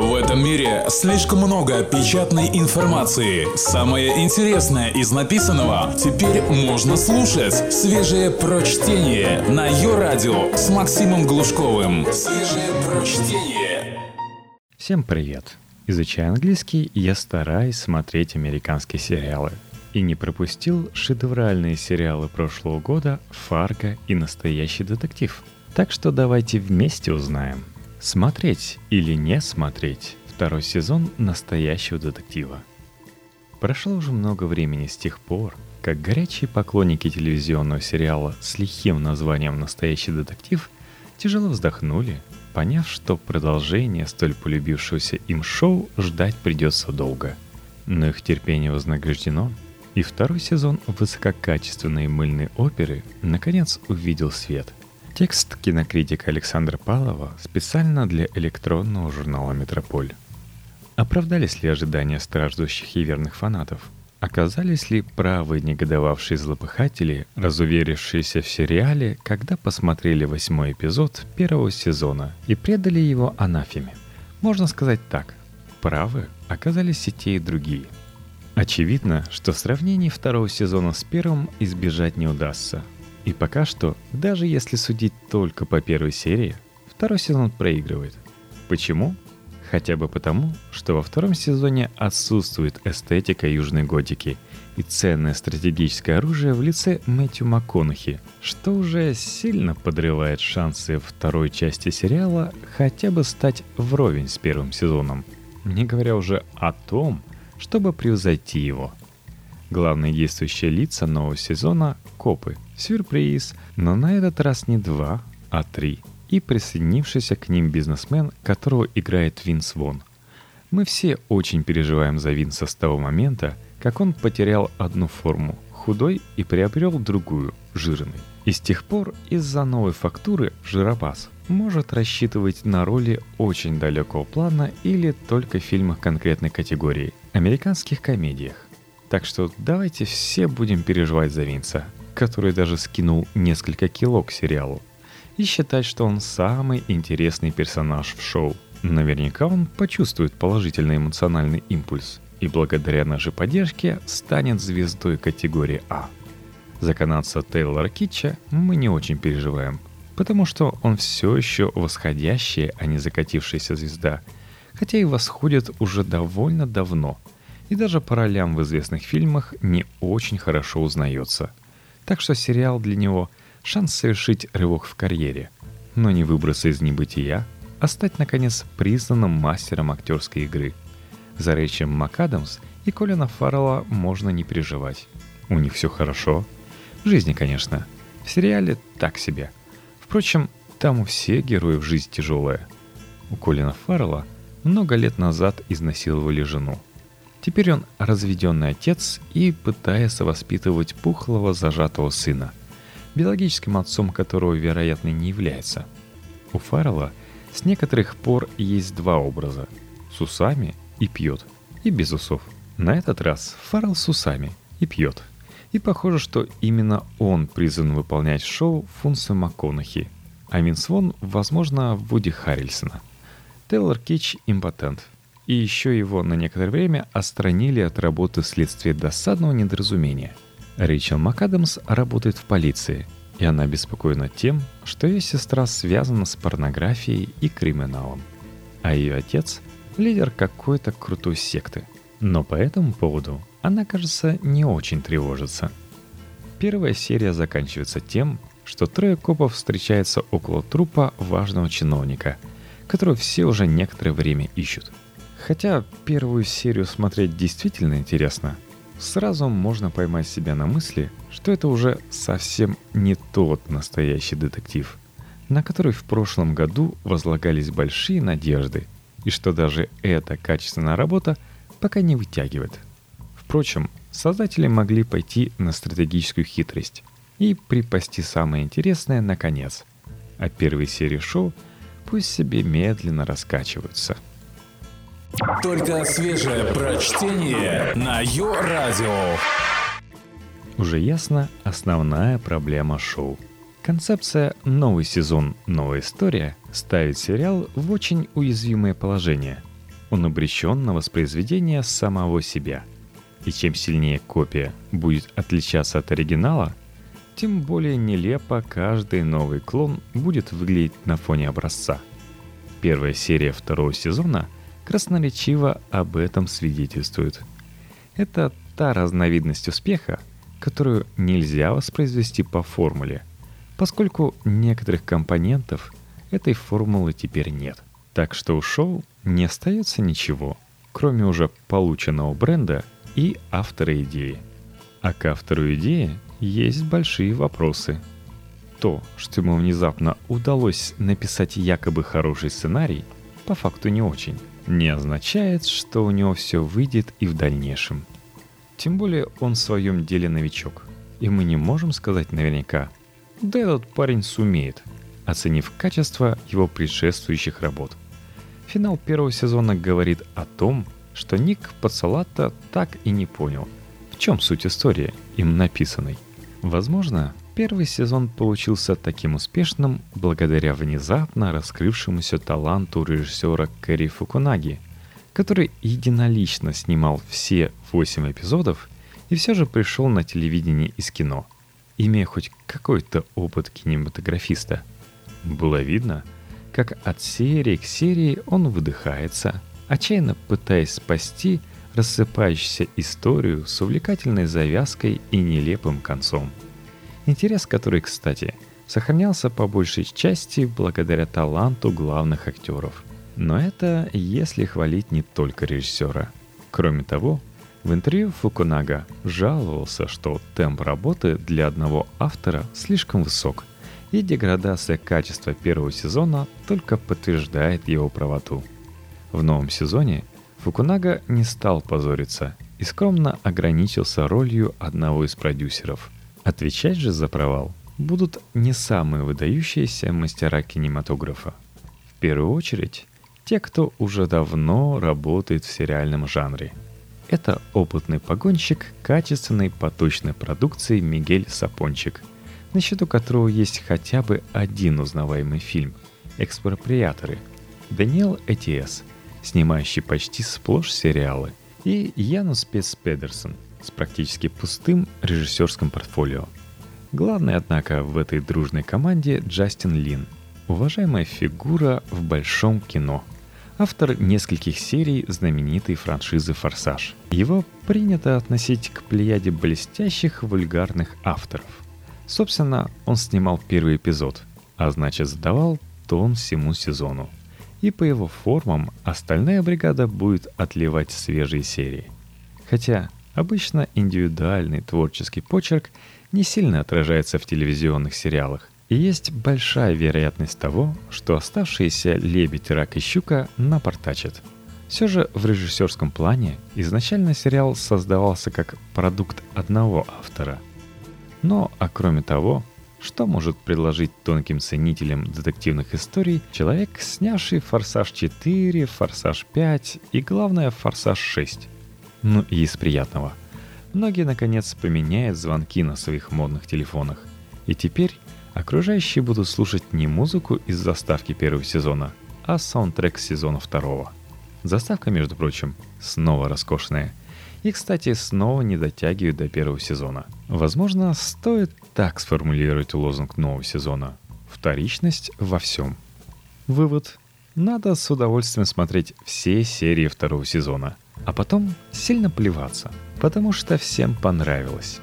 В этом мире слишком много печатной информации. Самое интересное из написанного теперь можно слушать. Свежее прочтение на ее радио с Максимом Глушковым. Свежее прочтение. Всем привет! Изучая английский, я стараюсь смотреть американские сериалы. И не пропустил шедевральные сериалы прошлого года «Фарго» и «Настоящий детектив». Так что давайте вместе узнаем, смотреть или не смотреть второй сезон «Настоящего детектива». Прошло уже много времени с тех пор, как горячие поклонники телевизионного сериала с лихим названием «Настоящий детектив» тяжело вздохнули – поняв, что продолжение столь полюбившегося им шоу ждать придется долго. Но их терпение вознаграждено, и второй сезон высококачественной мыльной оперы наконец увидел свет. Текст кинокритика Александра Павлова специально для электронного журнала «Метрополь». Оправдались ли ожидания страждущих и верных фанатов – Оказались ли правы негодовавшие злопыхатели, разуверившиеся в сериале, когда посмотрели восьмой эпизод первого сезона и предали его анафеме? Можно сказать так. Правы оказались и те, и другие. Очевидно, что сравнений второго сезона с первым избежать не удастся. И пока что, даже если судить только по первой серии, второй сезон проигрывает. Почему? Хотя бы потому, что во втором сезоне отсутствует эстетика южной готики и ценное стратегическое оружие в лице Мэтью МакКонахи, что уже сильно подрывает шансы второй части сериала хотя бы стать вровень с первым сезоном, не говоря уже о том, чтобы превзойти его. Главные действующие лица нового сезона — копы. Сюрприз, но на этот раз не два, а три — и присоединившийся к ним бизнесмен, которого играет Винс Вон. Мы все очень переживаем за Винса с того момента, как он потерял одну форму – худой и приобрел другую – жирный. И с тех пор из-за новой фактуры жиробас может рассчитывать на роли очень далекого плана или только в фильмах конкретной категории – американских комедиях. Так что давайте все будем переживать за Винса, который даже скинул несколько кило к сериалу и считать, что он самый интересный персонаж в шоу. Наверняка он почувствует положительный эмоциональный импульс и благодаря нашей поддержке станет звездой категории А. За канадца Тейлора Китча мы не очень переживаем, потому что он все еще восходящая, а не закатившаяся звезда, хотя и восходит уже довольно давно, и даже по ролям в известных фильмах не очень хорошо узнается. Так что сериал для него шанс совершить рывок в карьере, но не выбраться из небытия, а стать, наконец, признанным мастером актерской игры. За Рэйчем МакАдамс и Колина Фаррелла можно не переживать. У них все хорошо. В жизни, конечно. В сериале так себе. Впрочем, там у всех героев жизнь тяжелая. У Колина Фаррелла много лет назад изнасиловали жену. Теперь он разведенный отец и пытается воспитывать пухлого зажатого сына – биологическим отцом которого, вероятно, не является. У Фаррелла с некоторых пор есть два образа – с усами и пьет, и без усов. На этот раз Фаррелл с усами и пьет. И похоже, что именно он призван выполнять шоу функцию МакКонахи, а Винс Вон, возможно, Вуди Харрельсона. Тейлор Кич – импотент. И еще его на некоторое время отстранили от работы вследствие досадного недоразумения – Рэйчел МакАдамс работает в полиции, и она беспокоена тем, что ее сестра связана с порнографией и криминалом, а ее отец — лидер какой-то крутой секты. Но по этому поводу она, кажется, не очень тревожится. Первая серия заканчивается тем, что трое копов встречаются около трупа важного чиновника, которого все уже некоторое время ищут. Хотя первую серию смотреть действительно интересно — сразу можно поймать себя на мысли, что это уже совсем не тот настоящий детектив, на который в прошлом году возлагались большие надежды, и что даже эта качественная работа пока не вытягивает. Впрочем, создатели могли пойти на стратегическую хитрость и припасти самое интересное наконец, а первые серии шоу пусть себе медленно раскачиваются – только свежее прочтение на Йо-Радио. Уже ясно основная проблема шоу. Концепция «Новый сезон, новая история» ставит сериал в очень уязвимое положение. он обречен на воспроизведение самого себя. И чем сильнее копия будет отличаться от оригинала, тем более нелепо каждый новый клон будет выглядеть на фоне образца. Первая серия второго сезона красноречиво об этом свидетельствует. Это та разновидность успеха, которую нельзя воспроизвести по формуле, поскольку некоторых компонентов этой формулы теперь нет. Так что у шоу не остается ничего, кроме уже полученного бренда и автора идеи. А к автору идеи есть большие вопросы. То, что ему внезапно удалось написать якобы хороший сценарий, по факту не очень, не означает, что у него все выйдет и в дальнейшем. Тем более он в своем деле новичок, и мы не можем сказать наверняка, да этот парень сумеет, оценив качество его предшествующих работ. Финал первого сезона говорит о том, что Ник Пацалата так и не понял, в чем суть истории, им написанной – Возможно, первый сезон получился таким успешным благодаря внезапно раскрывшемуся таланту режиссера Кэрри Фукунаги, который единолично снимал все восемь эпизодов и все же пришел на телевидение из кино, имея хоть какой-то опыт кинематографиста. Было видно, как от серии к серии он выдыхается, отчаянно пытаясь спасти рассыпающуюся историю с увлекательной завязкой и нелепым концом. Интерес который, кстати, сохранялся по большей части благодаря таланту главных актеров. Но это если хвалить не только режиссера. Кроме того, в интервью Фукунага жаловался, что темп работы для одного автора слишком высок, и деградация качества первого сезона только подтверждает его правоту. В новом сезоне Фукунага не стал позориться и скромно ограничился ролью одного из продюсеров. Отвечать же за провал будут не самые выдающиеся мастера кинематографа. В первую очередь, те, кто уже давно работает в сериальном жанре. Это опытный погонщик качественной поточной продукции Мигель Сапончик, на счету которого есть хотя бы один узнаваемый фильм «Экспроприаторы» Даниэл Этиэс – снимающий почти сплошь сериалы, и Янус Пес Педерсон с практически пустым режиссерским портфолио. Главный, однако, в этой дружной команде Джастин Лин, уважаемая фигура в большом кино, автор нескольких серий знаменитой франшизы «Форсаж». Его принято относить к плеяде блестящих вульгарных авторов. Собственно, он снимал первый эпизод, а значит задавал тон всему сезону – и по его формам остальная бригада будет отливать свежие серии. Хотя обычно индивидуальный творческий почерк не сильно отражается в телевизионных сериалах, и есть большая вероятность того, что оставшиеся «Лебедь, рак и щука» напортачат. Все же в режиссерском плане изначально сериал создавался как продукт одного автора. Но, а кроме того, что может предложить тонким ценителям детективных историй человек, снявший «Форсаж 4», «Форсаж 5» и, главное, «Форсаж 6»? Ну и из приятного. Многие, наконец, поменяют звонки на своих модных телефонах. И теперь окружающие будут слушать не музыку из заставки первого сезона, а саундтрек сезона второго. Заставка, между прочим, снова роскошная – и, кстати, снова не дотягивают до первого сезона. Возможно, стоит так сформулировать лозунг нового сезона. Вторичность во всем. Вывод. Надо с удовольствием смотреть все серии второго сезона, а потом сильно плеваться, потому что всем понравилось.